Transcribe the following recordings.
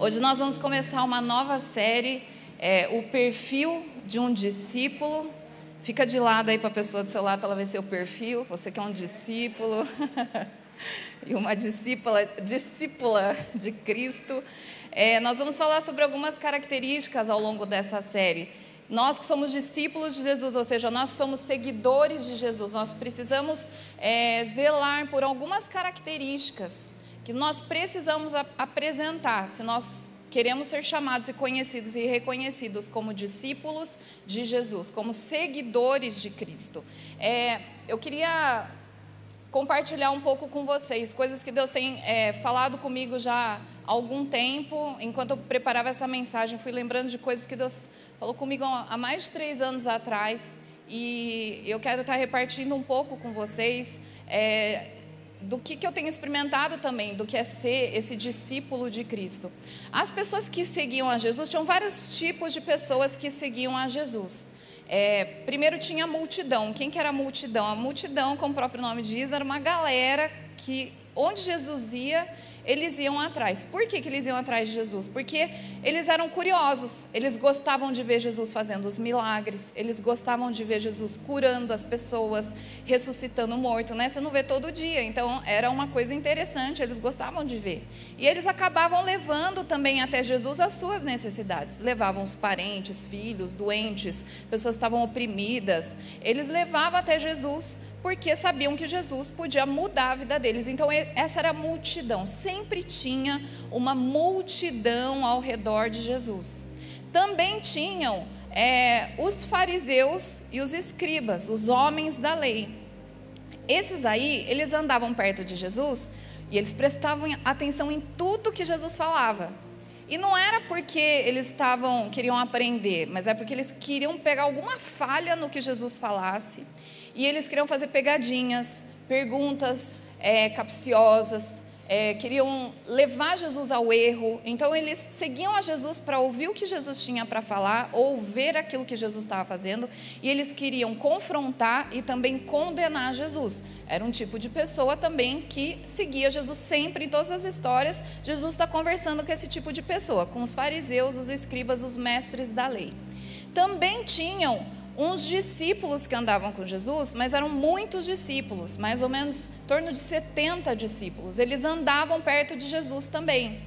Hoje nós vamos começar uma nova série, é, o perfil de um discípulo. Fica de lado aí para a pessoa do seu lado para ela ver seu perfil. Você que é um discípulo e uma discípula, discípula de Cristo. É, nós vamos falar sobre algumas características ao longo dessa série. Nós que somos discípulos de Jesus, ou seja, nós somos seguidores de Jesus, nós precisamos é, zelar por algumas características que nós precisamos apresentar se nós queremos ser chamados e conhecidos e reconhecidos como discípulos de Jesus, como seguidores de Cristo. É, eu queria compartilhar um pouco com vocês coisas que Deus tem é, falado comigo já há algum tempo. Enquanto eu preparava essa mensagem, fui lembrando de coisas que Deus falou comigo há mais de três anos atrás. E eu quero estar repartindo um pouco com vocês. É, do que, que eu tenho experimentado também, do que é ser esse discípulo de Cristo. As pessoas que seguiam a Jesus, tinham vários tipos de pessoas que seguiam a Jesus. É, primeiro tinha a multidão. Quem que era a multidão? A multidão, como o próprio nome diz, era uma galera que, onde Jesus ia, eles iam atrás. Por que, que eles iam atrás de Jesus? Porque eles eram curiosos, eles gostavam de ver Jesus fazendo os milagres, eles gostavam de ver Jesus curando as pessoas, ressuscitando o morto, né? Você não vê todo dia, então era uma coisa interessante, eles gostavam de ver. E eles acabavam levando também até Jesus as suas necessidades. Levavam os parentes, filhos, doentes, pessoas que estavam oprimidas, eles levavam até Jesus porque sabiam que Jesus podia mudar a vida deles. Então, essa era a multidão, sempre tinha uma multidão ao redor de Jesus. Também tinham é, os fariseus e os escribas, os homens da lei. Esses aí, eles andavam perto de Jesus e eles prestavam atenção em tudo que Jesus falava. E não era porque eles estavam queriam aprender, mas é porque eles queriam pegar alguma falha no que Jesus falasse e eles queriam fazer pegadinhas, perguntas é, capciosas, é, queriam levar Jesus ao erro. Então eles seguiam a Jesus para ouvir o que Jesus tinha para falar, ou ver aquilo que Jesus estava fazendo, e eles queriam confrontar e também condenar Jesus. Era um tipo de pessoa também que seguia Jesus sempre em todas as histórias. Jesus está conversando com esse tipo de pessoa, com os fariseus, os escribas, os mestres da lei. Também tinham uns discípulos que andavam com Jesus, mas eram muitos discípulos, mais ou menos em torno de 70 discípulos. Eles andavam perto de Jesus também.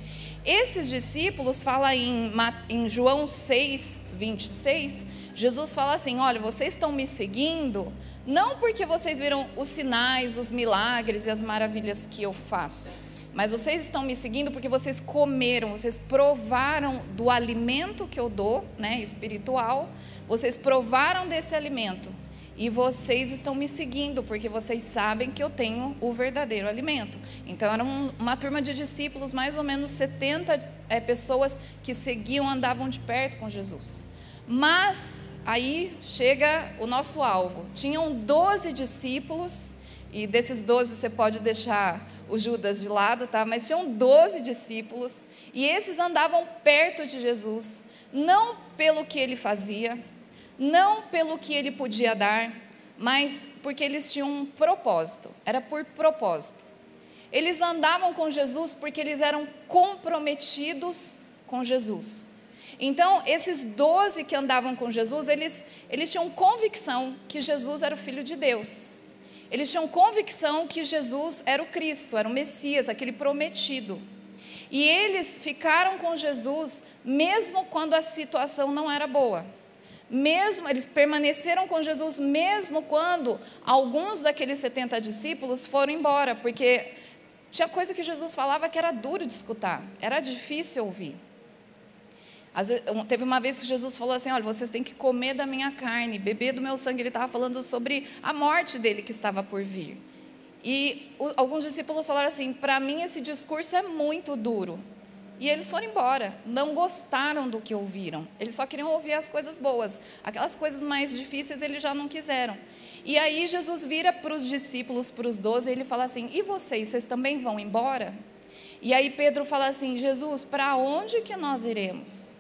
Esses discípulos, fala em, em João 6, 26, Jesus fala assim: Olha, vocês estão me seguindo, não porque vocês viram os sinais, os milagres e as maravilhas que eu faço, mas vocês estão me seguindo porque vocês comeram, vocês provaram do alimento que eu dou, né, espiritual, vocês provaram desse alimento e vocês estão me seguindo porque vocês sabem que eu tenho o verdadeiro alimento. Então, era uma turma de discípulos, mais ou menos 70 é, pessoas que seguiam, andavam de perto com Jesus. Mas aí chega o nosso alvo. Tinham 12 discípulos, e desses 12 você pode deixar o Judas de lado, tá? Mas tinham 12 discípulos, e esses andavam perto de Jesus, não pelo que ele fazia, não pelo que ele podia dar, mas porque eles tinham um propósito, era por propósito. Eles andavam com Jesus porque eles eram comprometidos com Jesus. Então, esses doze que andavam com Jesus, eles, eles tinham convicção que Jesus era o Filho de Deus. Eles tinham convicção que Jesus era o Cristo, era o Messias, aquele prometido. E eles ficaram com Jesus mesmo quando a situação não era boa mesmo eles permaneceram com Jesus mesmo quando alguns daqueles 70 discípulos foram embora, porque tinha coisa que Jesus falava que era duro de escutar, era difícil ouvir. Vezes, teve uma vez que Jesus falou assim: Olha, vocês têm que comer da minha carne, beber do meu sangue. Ele estava falando sobre a morte dele que estava por vir. E o, alguns discípulos falaram assim: Para mim, esse discurso é muito duro. E eles foram embora, não gostaram do que ouviram. Eles só queriam ouvir as coisas boas. Aquelas coisas mais difíceis eles já não quiseram. E aí Jesus vira para os discípulos, para os doze, e ele fala assim: E vocês, vocês também vão embora? E aí Pedro fala assim: Jesus, para onde que nós iremos?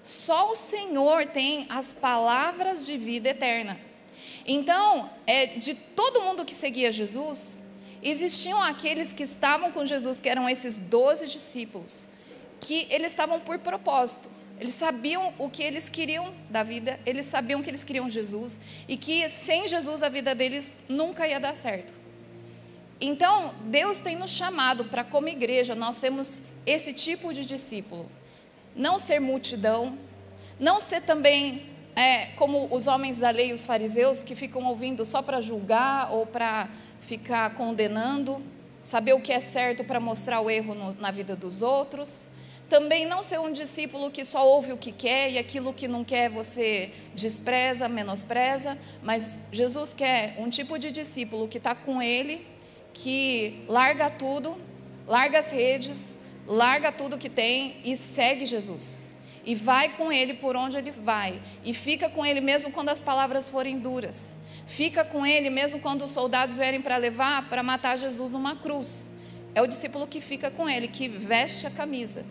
Só o Senhor tem as palavras de vida eterna. Então, é, de todo mundo que seguia Jesus, existiam aqueles que estavam com Jesus, que eram esses doze discípulos que eles estavam por propósito. Eles sabiam o que eles queriam da vida, eles sabiam que eles queriam Jesus e que sem Jesus a vida deles nunca ia dar certo. Então, Deus tem nos chamado para, como igreja, nós sermos esse tipo de discípulo. Não ser multidão, não ser também é, como os homens da lei, os fariseus, que ficam ouvindo só para julgar ou para ficar condenando, saber o que é certo para mostrar o erro no, na vida dos outros. Também não ser um discípulo que só ouve o que quer e aquilo que não quer você despreza, menospreza, mas Jesus quer um tipo de discípulo que está com Ele, que larga tudo, larga as redes, larga tudo que tem e segue Jesus. E vai com Ele por onde Ele vai. E fica com Ele mesmo quando as palavras forem duras. Fica com Ele mesmo quando os soldados vierem para levar, para matar Jesus numa cruz. É o discípulo que fica com Ele, que veste a camisa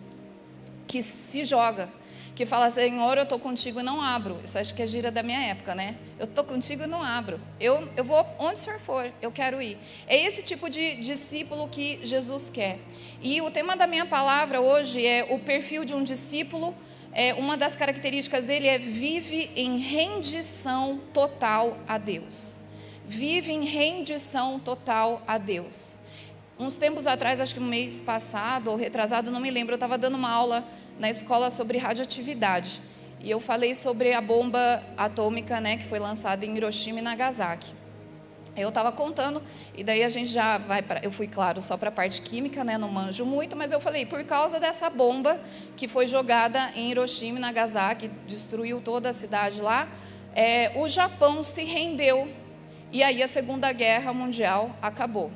que se joga, que fala, Senhor, eu estou contigo e não abro. Isso acho que é gira da minha época, né? Eu estou contigo e não abro. Eu, eu vou onde o Senhor for, eu quero ir. É esse tipo de discípulo que Jesus quer. E o tema da minha palavra hoje é o perfil de um discípulo. É, uma das características dele é vive em rendição total a Deus. Vive em rendição total a Deus. Uns tempos atrás, acho que no mês passado ou retrasado, não me lembro, eu estava dando uma aula na escola sobre radioatividade. E eu falei sobre a bomba atômica né, que foi lançada em Hiroshima e Nagasaki. Eu estava contando, e daí a gente já vai para. Eu fui, claro, só para a parte química, né, não manjo muito, mas eu falei, por causa dessa bomba que foi jogada em Hiroshima e Nagasaki, destruiu toda a cidade lá, é, o Japão se rendeu. E aí a Segunda Guerra Mundial acabou.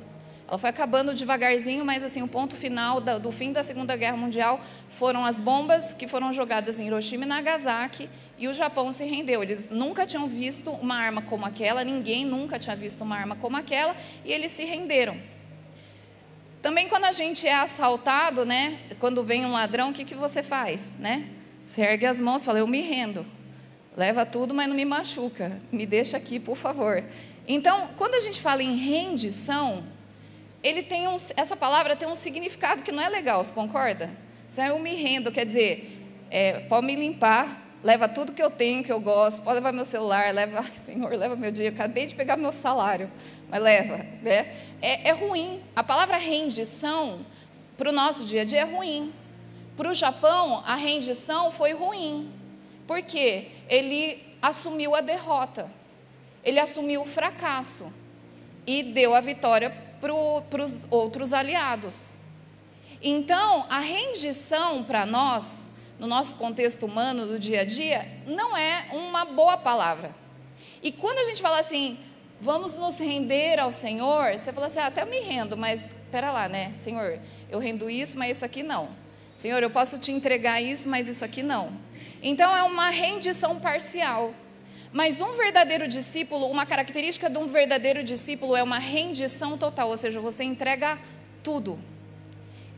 Ela foi acabando devagarzinho, mas assim, o ponto final do fim da Segunda Guerra Mundial foram as bombas que foram jogadas em Hiroshima e Nagasaki e o Japão se rendeu. Eles nunca tinham visto uma arma como aquela, ninguém nunca tinha visto uma arma como aquela e eles se renderam. Também quando a gente é assaltado, né, quando vem um ladrão, o que, que você faz, né? Você ergue as mãos fala, eu me rendo. Leva tudo, mas não me machuca. Me deixa aqui, por favor. Então, quando a gente fala em rendição, ele tem um, essa palavra tem um significado que não é legal, você concorda? Se eu me rendo, quer dizer, é, pode me limpar, leva tudo que eu tenho, que eu gosto, pode levar meu celular, leva, ai, Senhor, leva meu dia, acabei de pegar meu salário, mas leva, né? É, é ruim. A palavra rendição, para o nosso dia a dia, é ruim. Para o Japão, a rendição foi ruim, porque ele assumiu a derrota, ele assumiu o fracasso e deu a vitória para os outros aliados. Então, a rendição para nós, no nosso contexto humano do dia a dia, não é uma boa palavra. E quando a gente fala assim, vamos nos render ao Senhor, você fala assim, ah, até eu me rendo, mas espera lá, né? Senhor, eu rendo isso, mas isso aqui não. Senhor, eu posso te entregar isso, mas isso aqui não. Então é uma rendição parcial. Mas um verdadeiro discípulo, uma característica de um verdadeiro discípulo é uma rendição total, ou seja, você entrega tudo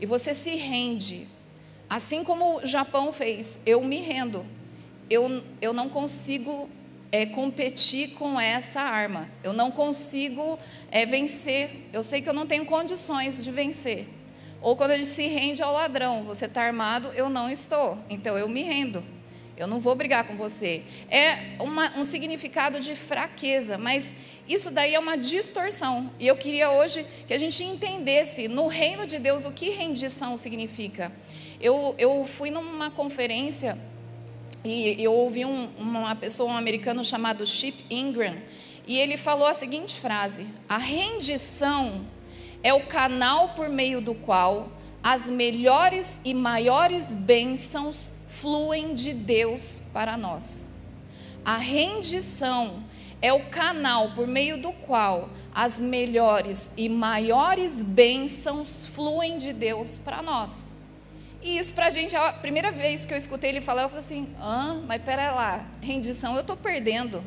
e você se rende. Assim como o Japão fez, eu me rendo. Eu, eu não consigo é, competir com essa arma. Eu não consigo é, vencer. Eu sei que eu não tenho condições de vencer. Ou quando ele se rende ao ladrão, você está armado, eu não estou. Então eu me rendo. Eu não vou brigar com você. É uma, um significado de fraqueza, mas isso daí é uma distorção. E eu queria hoje que a gente entendesse no reino de Deus o que rendição significa. Eu, eu fui numa conferência e eu ouvi um, uma pessoa, um americano chamado Chip Ingram, e ele falou a seguinte frase: A rendição é o canal por meio do qual as melhores e maiores bênçãos fluem de Deus para nós. A rendição é o canal por meio do qual as melhores e maiores bênçãos fluem de Deus para nós. E isso para a gente, a primeira vez que eu escutei ele falar, eu falei assim: ah, mas pera lá, rendição eu estou perdendo.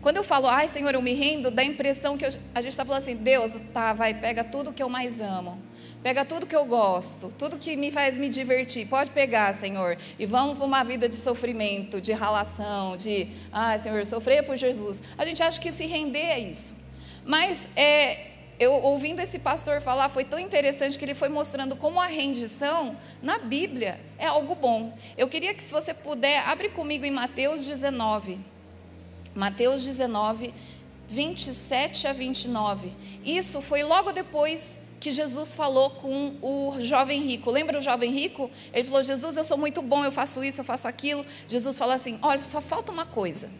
Quando eu falo, ai Senhor, eu me rendo, dá a impressão que eu, a gente está falando assim: Deus, tá, vai, pega tudo que eu mais amo Pega tudo que eu gosto, tudo que me faz me divertir. Pode pegar, Senhor. E vamos para uma vida de sofrimento, de ralação, de, ah, Senhor, sofrer por Jesus. A gente acha que se render é isso. Mas é, eu ouvindo esse pastor falar, foi tão interessante que ele foi mostrando como a rendição na Bíblia é algo bom. Eu queria que, se você puder, abre comigo em Mateus 19. Mateus 19, 27 a 29. Isso foi logo depois que Jesus falou com o jovem rico. Lembra o jovem rico? Ele falou: Jesus, eu sou muito bom, eu faço isso, eu faço aquilo. Jesus falou assim: Olha, só falta uma coisa.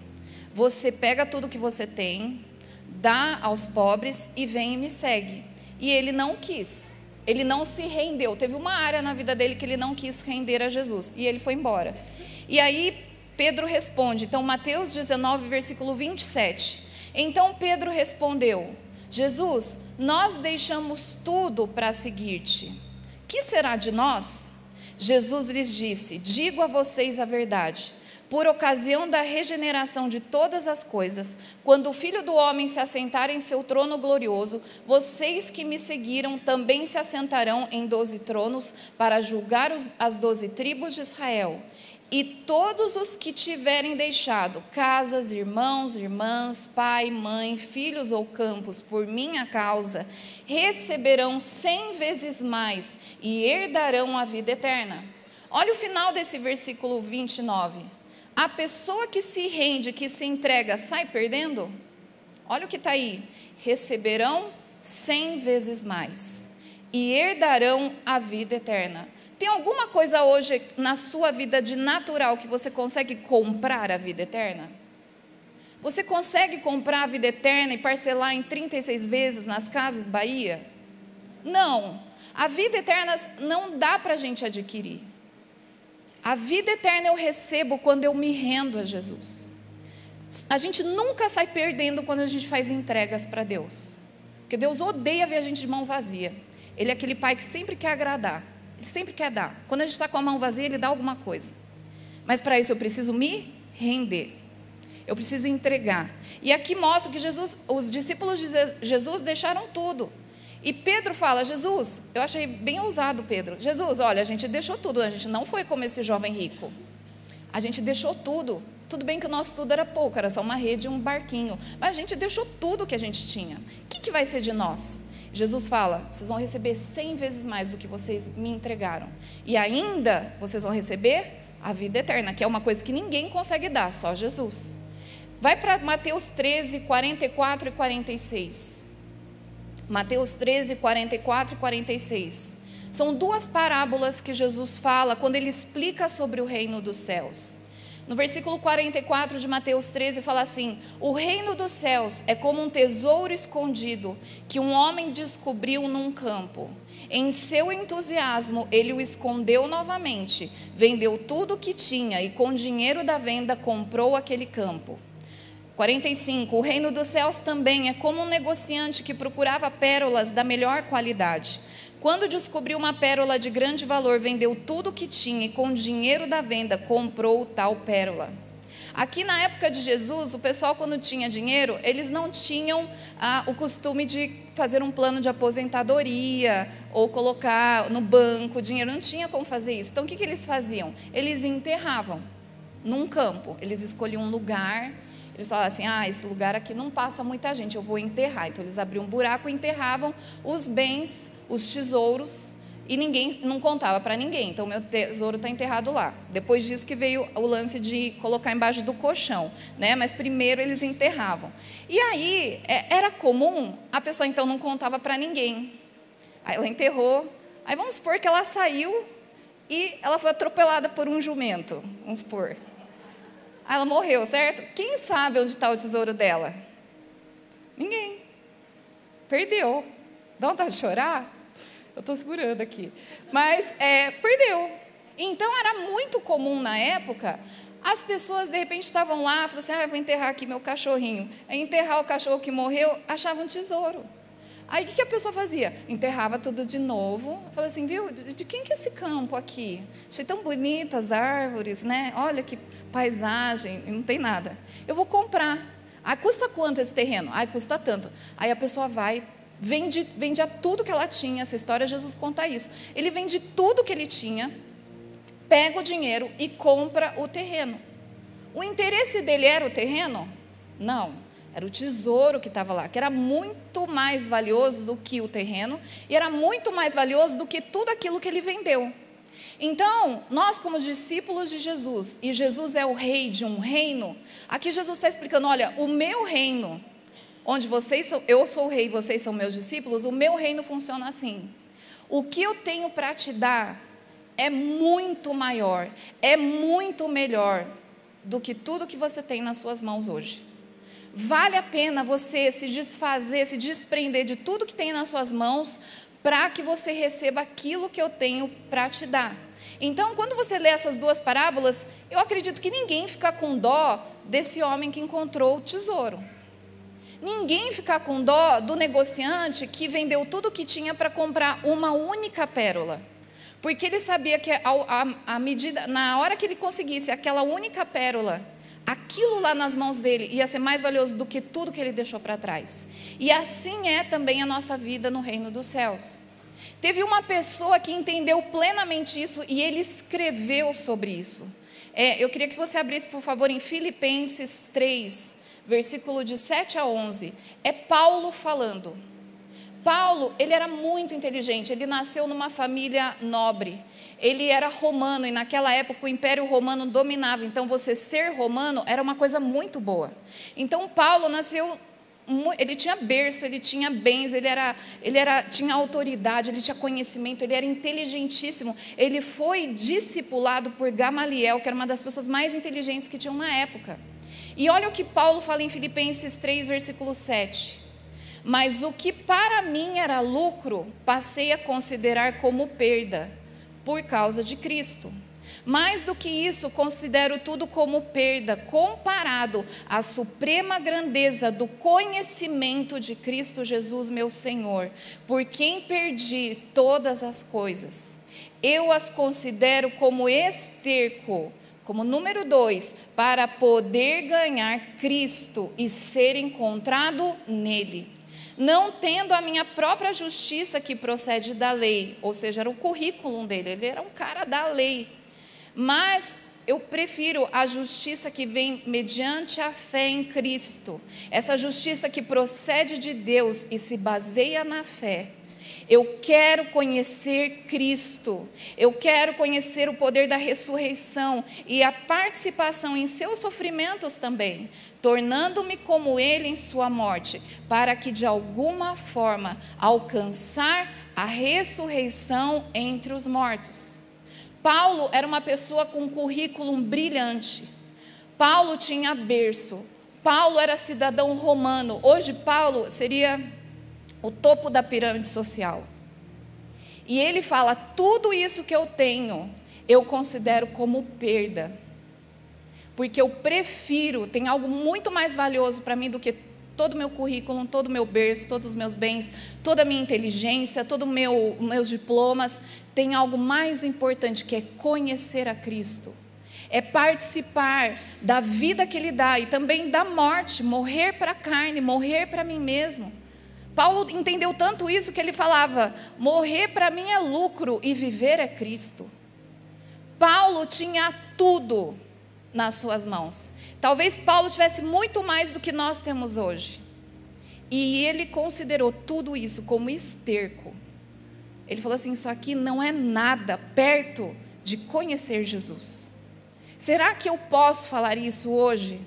Você pega tudo que você tem, dá aos pobres e vem e me segue. E ele não quis. Ele não se rendeu. Teve uma área na vida dele que ele não quis render a Jesus. E ele foi embora. E aí Pedro responde. Então, Mateus 19, versículo 27. Então Pedro respondeu: Jesus, nós deixamos tudo para seguir-te. Que será de nós? Jesus lhes disse: Digo a vocês a verdade por ocasião da regeneração de todas as coisas, quando o Filho do Homem se assentar em seu trono glorioso, vocês que me seguiram também se assentarão em doze tronos para julgar as doze tribos de Israel. E todos os que tiverem deixado casas, irmãos, irmãs, pai, mãe, filhos ou campos por minha causa, receberão cem vezes mais e herdarão a vida eterna. Olha o final desse versículo 29 a pessoa que se rende, que se entrega, sai perdendo? Olha o que está aí: receberão cem vezes mais e herdarão a vida eterna. Tem alguma coisa hoje na sua vida de natural que você consegue comprar a vida eterna? Você consegue comprar a vida eterna e parcelar em 36 vezes nas casas Bahia? Não. A vida eterna não dá para a gente adquirir. A vida eterna eu recebo quando eu me rendo a Jesus. A gente nunca sai perdendo quando a gente faz entregas para Deus. Porque Deus odeia ver a gente de mão vazia. Ele é aquele pai que sempre quer agradar. Ele sempre quer dar. Quando a gente está com a mão vazia, ele dá alguma coisa. Mas para isso eu preciso me render. Eu preciso entregar. E aqui mostra que Jesus, os discípulos de Jesus deixaram tudo. E Pedro fala: Jesus, eu achei bem ousado, Pedro. Jesus, olha, a gente deixou tudo, a gente não foi como esse jovem rico. A gente deixou tudo. Tudo bem que o nosso tudo era pouco, era só uma rede e um barquinho. Mas a gente deixou tudo que a gente tinha. O que, que vai ser de nós? Jesus fala: vocês vão receber cem vezes mais do que vocês me entregaram. E ainda vocês vão receber a vida eterna, que é uma coisa que ninguém consegue dar, só Jesus. Vai para Mateus 13, 44 e 46. Mateus 13, 44 e 46. São duas parábolas que Jesus fala quando ele explica sobre o reino dos céus. No versículo 44 de Mateus 13 fala assim: O reino dos céus é como um tesouro escondido que um homem descobriu num campo. Em seu entusiasmo, ele o escondeu novamente, vendeu tudo o que tinha e com dinheiro da venda comprou aquele campo. 45. O reino dos céus também é como um negociante que procurava pérolas da melhor qualidade. Quando descobriu uma pérola de grande valor, vendeu tudo o que tinha e com o dinheiro da venda comprou tal pérola. Aqui na época de Jesus, o pessoal, quando tinha dinheiro, eles não tinham ah, o costume de fazer um plano de aposentadoria ou colocar no banco dinheiro, não tinha como fazer isso. Então, o que, que eles faziam? Eles enterravam num campo, eles escolhiam um lugar eles falavam assim: ah, esse lugar aqui não passa muita gente, eu vou enterrar. Então eles abriam um buraco e enterravam os bens, os tesouros, e ninguém não contava para ninguém. Então meu tesouro está enterrado lá. Depois disso que veio o lance de colocar embaixo do colchão, né? Mas primeiro eles enterravam. E aí é, era comum a pessoa então não contava para ninguém. Aí ela enterrou. Aí vamos supor que ela saiu e ela foi atropelada por um jumento. Vamos supor. Ela morreu, certo? Quem sabe onde está o tesouro dela? Ninguém. Perdeu. Dá vontade de chorar? Eu estou segurando aqui. Mas é, perdeu. Então era muito comum na época as pessoas de repente estavam lá, falavam assim: ah, vou enterrar aqui meu cachorrinho. Aí enterrar o cachorro que morreu, achavam um tesouro. Aí o que, a pessoa fazia? Enterrava tudo de novo. Falava assim, viu, de quem que é esse campo aqui? Achei tão bonito as árvores, né? Olha que paisagem, não tem nada. Eu vou comprar. Ah, custa quanto esse terreno? Ah, custa tanto. Aí a pessoa vai, vende, vende tudo que ela tinha. Essa história, Jesus conta isso. Ele vende tudo que ele tinha, pega o dinheiro e compra o terreno. O interesse dele era o terreno? Não. Era o tesouro que estava lá, que era muito mais valioso do que o terreno e era muito mais valioso do que tudo aquilo que ele vendeu. Então, nós, como discípulos de Jesus, e Jesus é o rei de um reino, aqui Jesus está explicando: olha, o meu reino, onde vocês são, eu sou o rei, vocês são meus discípulos, o meu reino funciona assim. O que eu tenho para te dar é muito maior, é muito melhor do que tudo que você tem nas suas mãos hoje. Vale a pena você se desfazer, se desprender de tudo que tem nas suas mãos para que você receba aquilo que eu tenho para te dar. Então, quando você lê essas duas parábolas, eu acredito que ninguém fica com dó desse homem que encontrou o tesouro. Ninguém fica com dó do negociante que vendeu tudo o que tinha para comprar uma única pérola. Porque ele sabia que a, a, a medida, na hora que ele conseguisse aquela única pérola, aquilo lá nas mãos dele ia ser mais valioso do que tudo que ele deixou para trás. E assim é também a nossa vida no reino dos céus. Teve uma pessoa que entendeu plenamente isso e ele escreveu sobre isso. É, eu queria que você abrisse, por favor, em Filipenses 3, versículo de 7 a 11. É Paulo falando. Paulo, ele era muito inteligente, ele nasceu numa família nobre ele era romano e naquela época o Império Romano dominava. Então você ser romano era uma coisa muito boa. Então Paulo nasceu ele tinha berço, ele tinha bens, ele era, ele era, tinha autoridade, ele tinha conhecimento, ele era inteligentíssimo. Ele foi discipulado por Gamaliel, que era uma das pessoas mais inteligentes que tinham na época. E olha o que Paulo fala em Filipenses 3, versículo 7. Mas o que para mim era lucro, passei a considerar como perda por causa de Cristo. Mais do que isso, considero tudo como perda comparado à suprema grandeza do conhecimento de Cristo Jesus, meu Senhor, por quem perdi todas as coisas. Eu as considero como esterco, como número dois, para poder ganhar Cristo e ser encontrado nele não tendo a minha própria justiça que procede da lei, ou seja, era o currículo dele, ele era um cara da lei. Mas eu prefiro a justiça que vem mediante a fé em Cristo, essa justiça que procede de Deus e se baseia na fé. Eu quero conhecer Cristo, eu quero conhecer o poder da ressurreição e a participação em seus sofrimentos também, tornando-me como ele em sua morte, para que de alguma forma alcançar a ressurreição entre os mortos. Paulo era uma pessoa com um currículo brilhante. Paulo tinha berço. Paulo era cidadão romano. Hoje, Paulo seria o topo da pirâmide social. E ele fala: tudo isso que eu tenho, eu considero como perda. Porque eu prefiro, tem algo muito mais valioso para mim do que todo o meu currículo, todo o meu berço, todos os meus bens, toda a minha inteligência, todos os meu, meus diplomas. Tem algo mais importante que é conhecer a Cristo. É participar da vida que Ele dá e também da morte, morrer para a carne, morrer para mim mesmo. Paulo entendeu tanto isso que ele falava: morrer para mim é lucro e viver é Cristo. Paulo tinha tudo nas suas mãos. Talvez Paulo tivesse muito mais do que nós temos hoje. E ele considerou tudo isso como esterco. Ele falou assim: Isso aqui não é nada perto de conhecer Jesus. Será que eu posso falar isso hoje?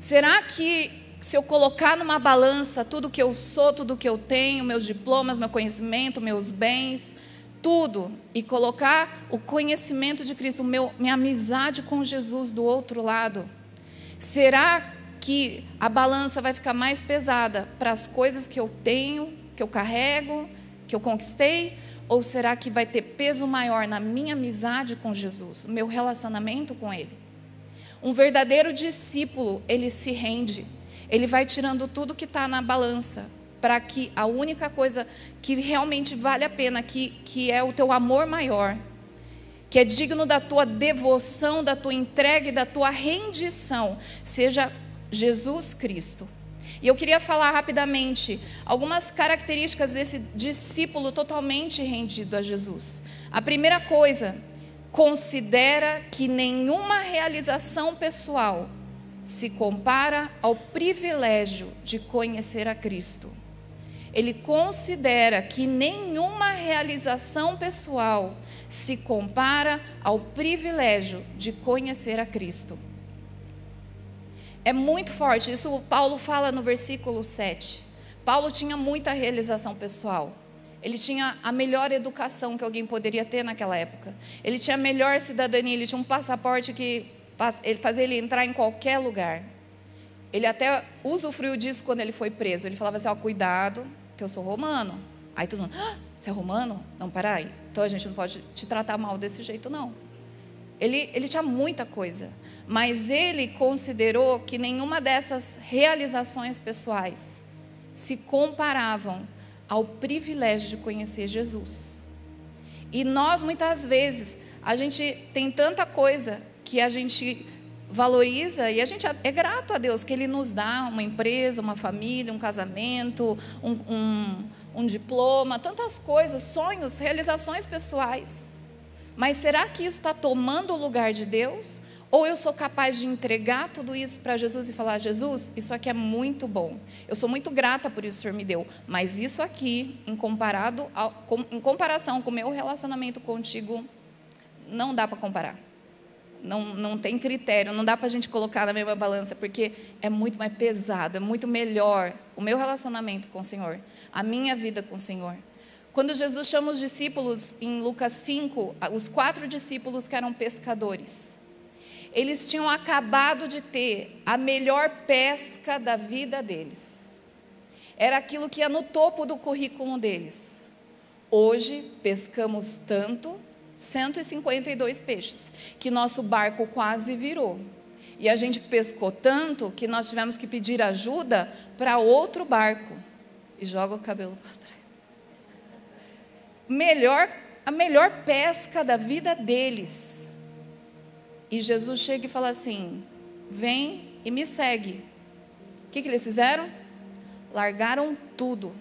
Será que se eu colocar numa balança tudo que eu sou, tudo que eu tenho, meus diplomas, meu conhecimento, meus bens, tudo, e colocar o conhecimento de Cristo, meu, minha amizade com Jesus do outro lado, será que a balança vai ficar mais pesada para as coisas que eu tenho, que eu carrego, que eu conquistei? Ou será que vai ter peso maior na minha amizade com Jesus, meu relacionamento com Ele? Um verdadeiro discípulo, ele se rende ele vai tirando tudo que está na balança, para que a única coisa que realmente vale a pena, que, que é o teu amor maior, que é digno da tua devoção, da tua entrega e da tua rendição, seja Jesus Cristo. E eu queria falar rapidamente algumas características desse discípulo totalmente rendido a Jesus. A primeira coisa, considera que nenhuma realização pessoal se compara ao privilégio de conhecer a Cristo. Ele considera que nenhuma realização pessoal se compara ao privilégio de conhecer a Cristo. É muito forte, isso Paulo fala no versículo 7. Paulo tinha muita realização pessoal. Ele tinha a melhor educação que alguém poderia ter naquela época. Ele tinha a melhor cidadania, ele tinha um passaporte que ele fazia ele entrar em qualquer lugar. Ele até usufruiu disso quando ele foi preso. Ele falava assim: ó, cuidado, que eu sou romano. Aí todo mundo, ah, você é romano? Não, peraí. Então a gente não pode te tratar mal desse jeito, não. Ele, ele tinha muita coisa, mas ele considerou que nenhuma dessas realizações pessoais se comparavam ao privilégio de conhecer Jesus. E nós, muitas vezes, a gente tem tanta coisa que a gente valoriza e a gente é grato a Deus que Ele nos dá uma empresa, uma família, um casamento, um, um, um diploma, tantas coisas, sonhos, realizações pessoais. Mas será que isso está tomando o lugar de Deus? Ou eu sou capaz de entregar tudo isso para Jesus e falar: Jesus, isso aqui é muito bom. Eu sou muito grata por isso que o Senhor me deu. Mas isso aqui, em, comparado ao, com, em comparação com o meu relacionamento contigo, não dá para comparar não, não tem critério, não dá para a gente colocar na mesma balança, porque é muito mais pesado, é muito melhor o meu relacionamento com o Senhor, a minha vida com o Senhor. Quando Jesus chama os discípulos em Lucas 5, os quatro discípulos que eram pescadores, eles tinham acabado de ter a melhor pesca da vida deles. Era aquilo que ia no topo do currículo deles. Hoje pescamos tanto 152 peixes, que nosso barco quase virou. E a gente pescou tanto que nós tivemos que pedir ajuda para outro barco. E joga o cabelo para trás. Melhor, a melhor pesca da vida deles. E Jesus chega e fala assim: vem e me segue. O que, que eles fizeram? Largaram tudo.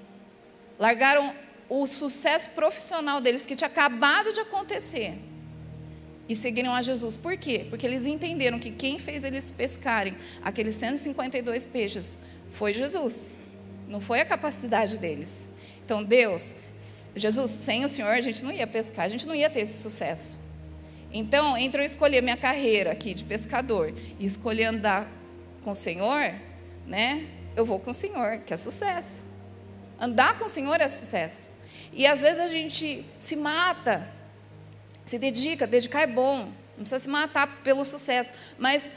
Largaram o sucesso profissional deles que tinha acabado de acontecer e seguiram a Jesus. Por quê? Porque eles entenderam que quem fez eles pescarem aqueles 152 peixes foi Jesus, não foi a capacidade deles. Então, Deus, Jesus, sem o Senhor a gente não ia pescar, a gente não ia ter esse sucesso. Então, entre eu escolher minha carreira aqui de pescador e escolher andar com o Senhor, né? Eu vou com o Senhor, que é sucesso. Andar com o Senhor é sucesso. E às vezes a gente se mata, se dedica, dedicar é bom, não precisa se matar pelo sucesso, mas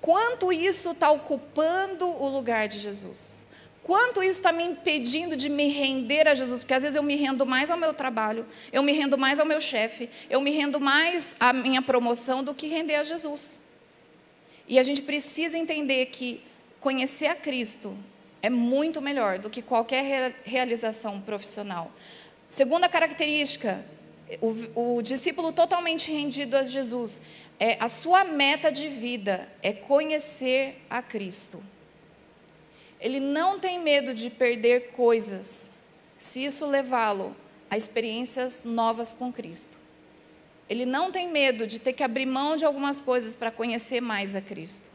quanto isso está ocupando o lugar de Jesus? Quanto isso está me impedindo de me render a Jesus? Porque às vezes eu me rendo mais ao meu trabalho, eu me rendo mais ao meu chefe, eu me rendo mais à minha promoção do que render a Jesus. E a gente precisa entender que conhecer a Cristo é muito melhor do que qualquer realização profissional. Segunda característica, o, o discípulo totalmente rendido a Jesus, é a sua meta de vida é conhecer a Cristo. Ele não tem medo de perder coisas, se isso levá-lo a experiências novas com Cristo. Ele não tem medo de ter que abrir mão de algumas coisas para conhecer mais a Cristo.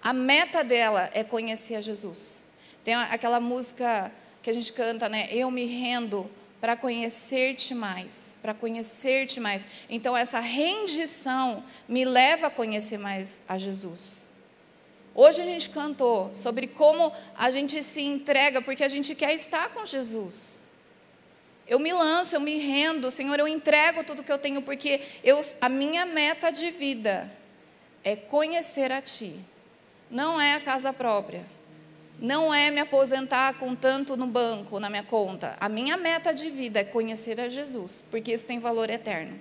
A meta dela é conhecer a Jesus. Tem aquela música que a gente canta, né? Eu me rendo para conhecer-te mais, para conhecer-te mais. Então essa rendição me leva a conhecer mais a Jesus. Hoje a gente cantou sobre como a gente se entrega porque a gente quer estar com Jesus. Eu me lanço, eu me rendo, Senhor, eu entrego tudo que eu tenho porque eu, a minha meta de vida é conhecer a Ti. Não é a casa própria não é me aposentar com tanto no banco, na minha conta. A minha meta de vida é conhecer a Jesus, porque isso tem valor eterno.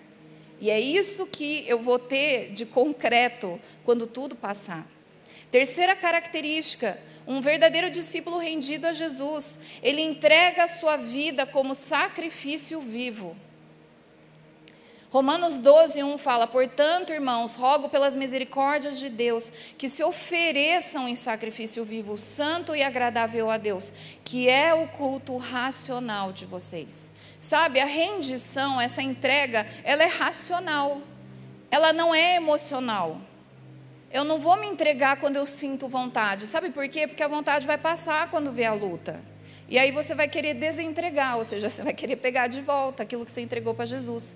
E é isso que eu vou ter de concreto quando tudo passar. Terceira característica, um verdadeiro discípulo rendido a Jesus, ele entrega a sua vida como sacrifício vivo. Romanos 12, 1 fala: Portanto, irmãos, rogo pelas misericórdias de Deus que se ofereçam em sacrifício vivo, santo e agradável a Deus, que é o culto racional de vocês. Sabe, a rendição, essa entrega, ela é racional, ela não é emocional. Eu não vou me entregar quando eu sinto vontade. Sabe por quê? Porque a vontade vai passar quando vê a luta. E aí você vai querer desentregar, ou seja, você vai querer pegar de volta aquilo que você entregou para Jesus.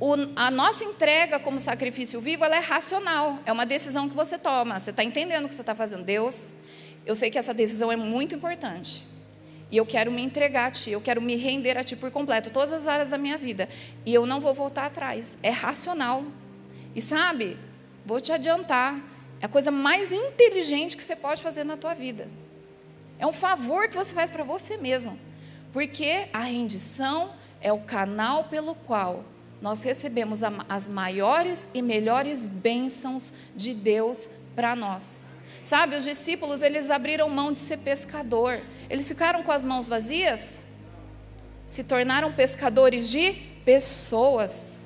O, a nossa entrega como sacrifício vivo, é racional. É uma decisão que você toma. Você está entendendo o que você está fazendo. Deus, eu sei que essa decisão é muito importante. E eu quero me entregar a Ti, eu quero me render a Ti por completo, todas as áreas da minha vida. E eu não vou voltar atrás. É racional. E sabe, vou te adiantar, é a coisa mais inteligente que você pode fazer na tua vida. É um favor que você faz para você mesmo. Porque a rendição é o canal pelo qual nós recebemos as maiores e melhores bênçãos de Deus para nós. Sabe, os discípulos, eles abriram mão de ser pescador. Eles ficaram com as mãos vazias, se tornaram pescadores de pessoas.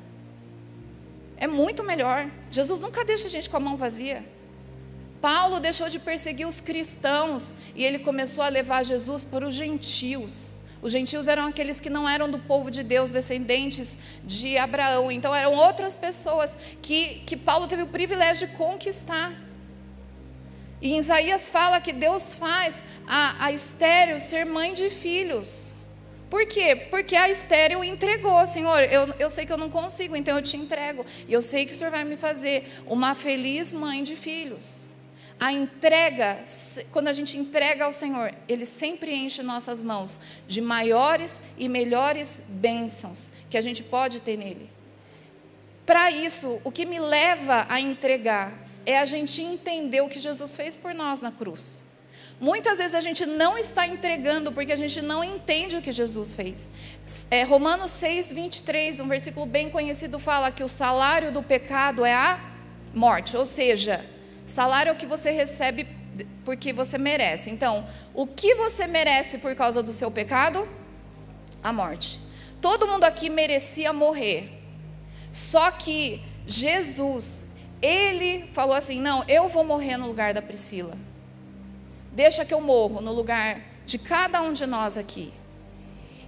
É muito melhor. Jesus nunca deixa a gente com a mão vazia. Paulo deixou de perseguir os cristãos e ele começou a levar Jesus para os gentios. Os gentios eram aqueles que não eram do povo de Deus, descendentes de Abraão. Então eram outras pessoas que, que Paulo teve o privilégio de conquistar. E Isaías fala que Deus faz a, a estéreo ser mãe de filhos. Por quê? Porque a estéreo entregou, Senhor, eu, eu sei que eu não consigo, então eu te entrego. E eu sei que o Senhor vai me fazer uma feliz mãe de filhos. A entrega, quando a gente entrega ao Senhor, Ele sempre enche nossas mãos de maiores e melhores bênçãos que a gente pode ter nele. Para isso, o que me leva a entregar é a gente entender o que Jesus fez por nós na cruz. Muitas vezes a gente não está entregando porque a gente não entende o que Jesus fez. É, Romanos 6, 23, um versículo bem conhecido, fala que o salário do pecado é a morte, ou seja, salário é o que você recebe porque você merece. Então, o que você merece por causa do seu pecado? A morte. Todo mundo aqui merecia morrer. Só que Jesus, ele falou assim: não, eu vou morrer no lugar da Priscila. Deixa que eu morro no lugar de cada um de nós aqui.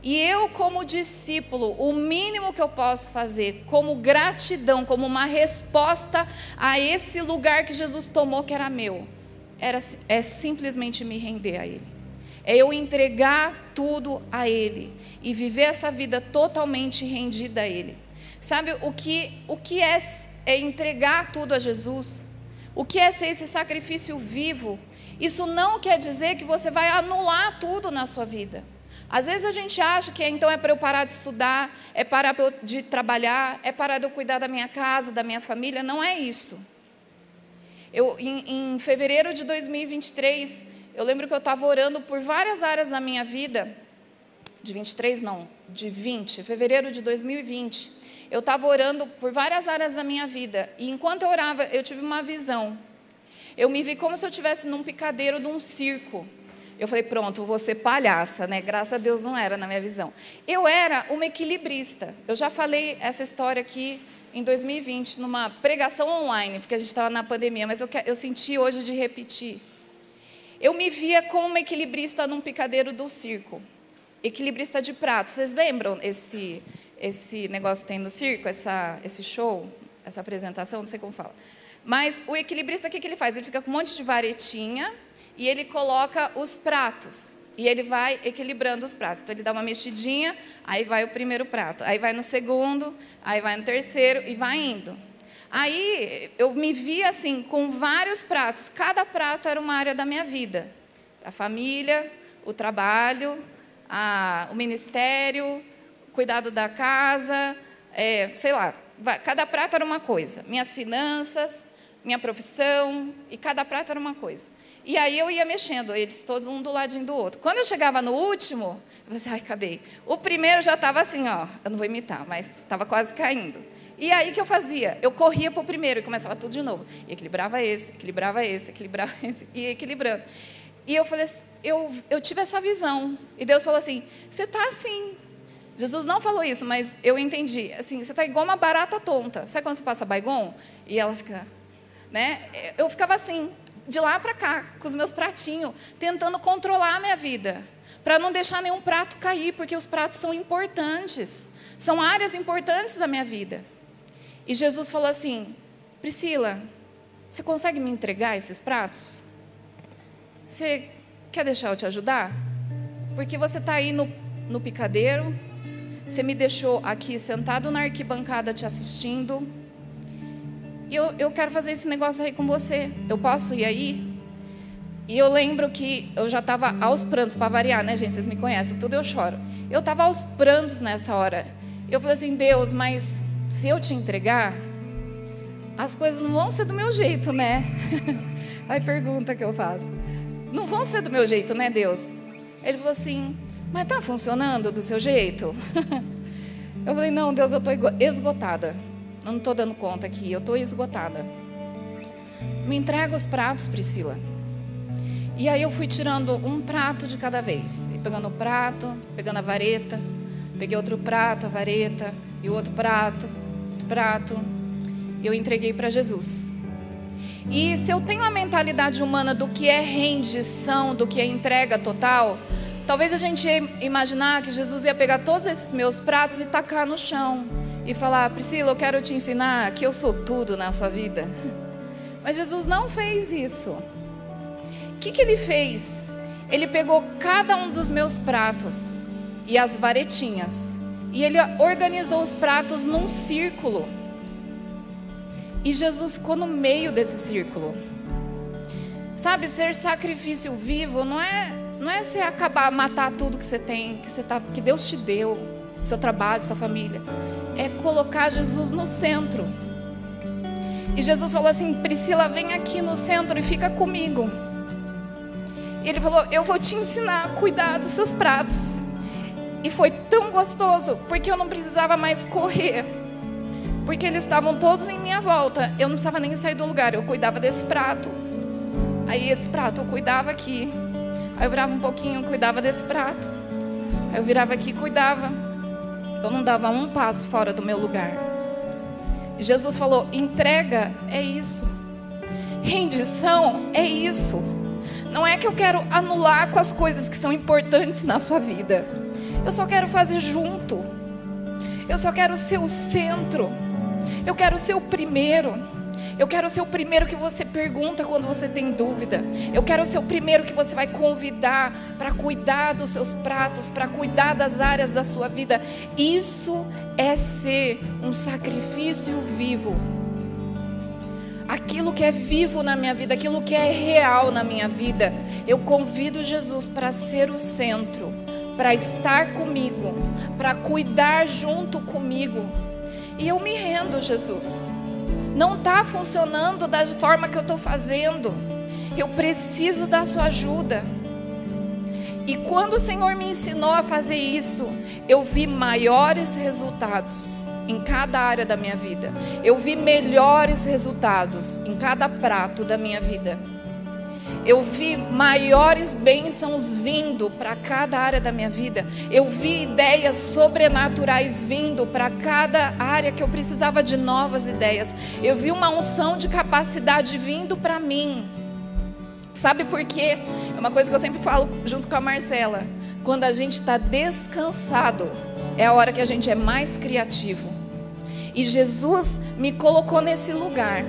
E eu, como discípulo, o mínimo que eu posso fazer, como gratidão, como uma resposta a esse lugar que Jesus tomou, que era meu, era, é simplesmente me render a Ele. É eu entregar tudo a Ele e viver essa vida totalmente rendida a Ele. Sabe o que, o que é é entregar tudo a Jesus. O que é ser esse sacrifício vivo? Isso não quer dizer que você vai anular tudo na sua vida. Às vezes a gente acha que então é para eu parar de estudar, é para de trabalhar, é para eu cuidar da minha casa, da minha família. Não é isso. Eu, em, em fevereiro de 2023, eu lembro que eu estava orando por várias áreas da minha vida, de 23 não, de 20, fevereiro de 2020 eu estava orando por várias áreas da minha vida. E enquanto eu orava, eu tive uma visão. Eu me vi como se eu estivesse num picadeiro de um circo. Eu falei, pronto, vou ser palhaça, né? Graças a Deus não era na minha visão. Eu era uma equilibrista. Eu já falei essa história aqui em 2020, numa pregação online, porque a gente estava na pandemia, mas eu, eu senti hoje de repetir. Eu me via como uma equilibrista num picadeiro do circo. Equilibrista de prato. Vocês lembram esse, esse negócio que tem no circo, essa, esse show, essa apresentação, não sei como fala. Mas o equilibrista, o que, que ele faz? Ele fica com um monte de varetinha e ele coloca os pratos. E ele vai equilibrando os pratos. Então, ele dá uma mexidinha, aí vai o primeiro prato. Aí vai no segundo, aí vai no terceiro e vai indo. Aí eu me vi assim, com vários pratos. Cada prato era uma área da minha vida: a família, o trabalho, a, o ministério, cuidado da casa, é, sei lá, cada prato era uma coisa. Minhas finanças, minha profissão, e cada prato era uma coisa. E aí eu ia mexendo, eles todos um do ladinho do outro. Quando eu chegava no último, eu falei, assim, ai, acabei. O primeiro já estava assim, ó, eu não vou imitar, mas estava quase caindo. E aí que eu fazia? Eu corria para o primeiro e começava tudo de novo. E equilibrava esse, equilibrava esse, equilibrava esse, e equilibrando. E eu falei, assim, eu, eu tive essa visão. E Deus falou assim: você está assim, Jesus não falou isso, mas eu entendi. Assim, você está igual uma barata tonta. Sabe quando você passa baigon? E ela fica. Né? Eu ficava assim, de lá para cá, com os meus pratinhos, tentando controlar a minha vida. Para não deixar nenhum prato cair, porque os pratos são importantes. São áreas importantes da minha vida. E Jesus falou assim: Priscila, Você consegue me entregar esses pratos? Você quer deixar eu te ajudar? Porque você está aí no, no picadeiro, você me deixou aqui sentado na arquibancada te assistindo. Eu, eu quero fazer esse negócio aí com você. Eu posso ir aí? E eu lembro que eu já estava aos prantos, para variar, né, gente? Vocês me conhecem, tudo eu choro. Eu estava aos prantos nessa hora. Eu falei assim, Deus, mas se eu te entregar, as coisas não vão ser do meu jeito, né? Aí pergunta que eu faço. Não vão ser do meu jeito, né, Deus? Ele falou assim, mas está funcionando do seu jeito? Eu falei, não, Deus, eu estou esgotada. Eu não estou dando conta aqui, eu estou esgotada. Me entrega os pratos, Priscila. E aí eu fui tirando um prato de cada vez. E pegando o prato, pegando a vareta, peguei outro prato, a vareta, e o outro prato, outro prato. E eu entreguei para Jesus. E se eu tenho a mentalidade humana do que é rendição, do que é entrega total, talvez a gente ia imaginar que Jesus ia pegar todos esses meus pratos e tacar no chão e falar: Priscila, eu quero te ensinar que eu sou tudo na sua vida. Mas Jesus não fez isso. O que, que ele fez? Ele pegou cada um dos meus pratos e as varetinhas e ele organizou os pratos num círculo. E Jesus ficou no meio desse círculo. Sabe, ser sacrifício vivo não é não é você acabar matar tudo que você tem, que você tá, que Deus te deu, seu trabalho, sua família. É colocar Jesus no centro. E Jesus falou assim: Priscila, vem aqui no centro e fica comigo. E ele falou: Eu vou te ensinar a cuidar dos seus pratos. E foi tão gostoso, porque eu não precisava mais correr. Porque eles estavam todos em minha volta. Eu não precisava nem sair do lugar, eu cuidava desse prato. Aí esse prato eu cuidava aqui. Aí eu virava um pouquinho, cuidava desse prato. Aí eu virava aqui, cuidava. Eu não dava um passo fora do meu lugar. Jesus falou: entrega é isso. Rendição é isso. Não é que eu quero anular com as coisas que são importantes na sua vida. Eu só quero fazer junto. Eu só quero ser o centro. Eu quero ser o primeiro. Eu quero ser o primeiro que você pergunta quando você tem dúvida. Eu quero ser o primeiro que você vai convidar para cuidar dos seus pratos, para cuidar das áreas da sua vida. Isso é ser um sacrifício vivo aquilo que é vivo na minha vida, aquilo que é real na minha vida. Eu convido Jesus para ser o centro, para estar comigo, para cuidar junto comigo. E eu me rendo, Jesus. Não está funcionando da forma que eu estou fazendo. Eu preciso da sua ajuda. E quando o Senhor me ensinou a fazer isso, eu vi maiores resultados em cada área da minha vida. Eu vi melhores resultados em cada prato da minha vida. Eu vi maiores bênçãos vindo para cada área da minha vida. Eu vi ideias sobrenaturais vindo para cada área que eu precisava de novas ideias. Eu vi uma unção de capacidade vindo para mim. Sabe por quê? É uma coisa que eu sempre falo junto com a Marcela. Quando a gente está descansado, é a hora que a gente é mais criativo. E Jesus me colocou nesse lugar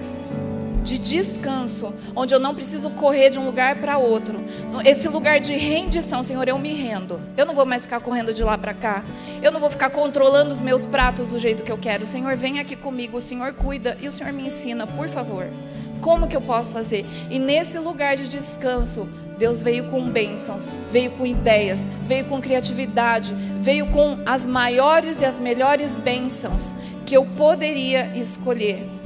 de descanso, onde eu não preciso correr de um lugar para outro. Esse lugar de rendição, Senhor, eu me rendo. Eu não vou mais ficar correndo de lá para cá. Eu não vou ficar controlando os meus pratos do jeito que eu quero. Senhor, vem aqui comigo. O Senhor cuida e o Senhor me ensina, por favor. Como que eu posso fazer? E nesse lugar de descanso, Deus veio com bênçãos, veio com ideias, veio com criatividade, veio com as maiores e as melhores bênçãos que eu poderia escolher.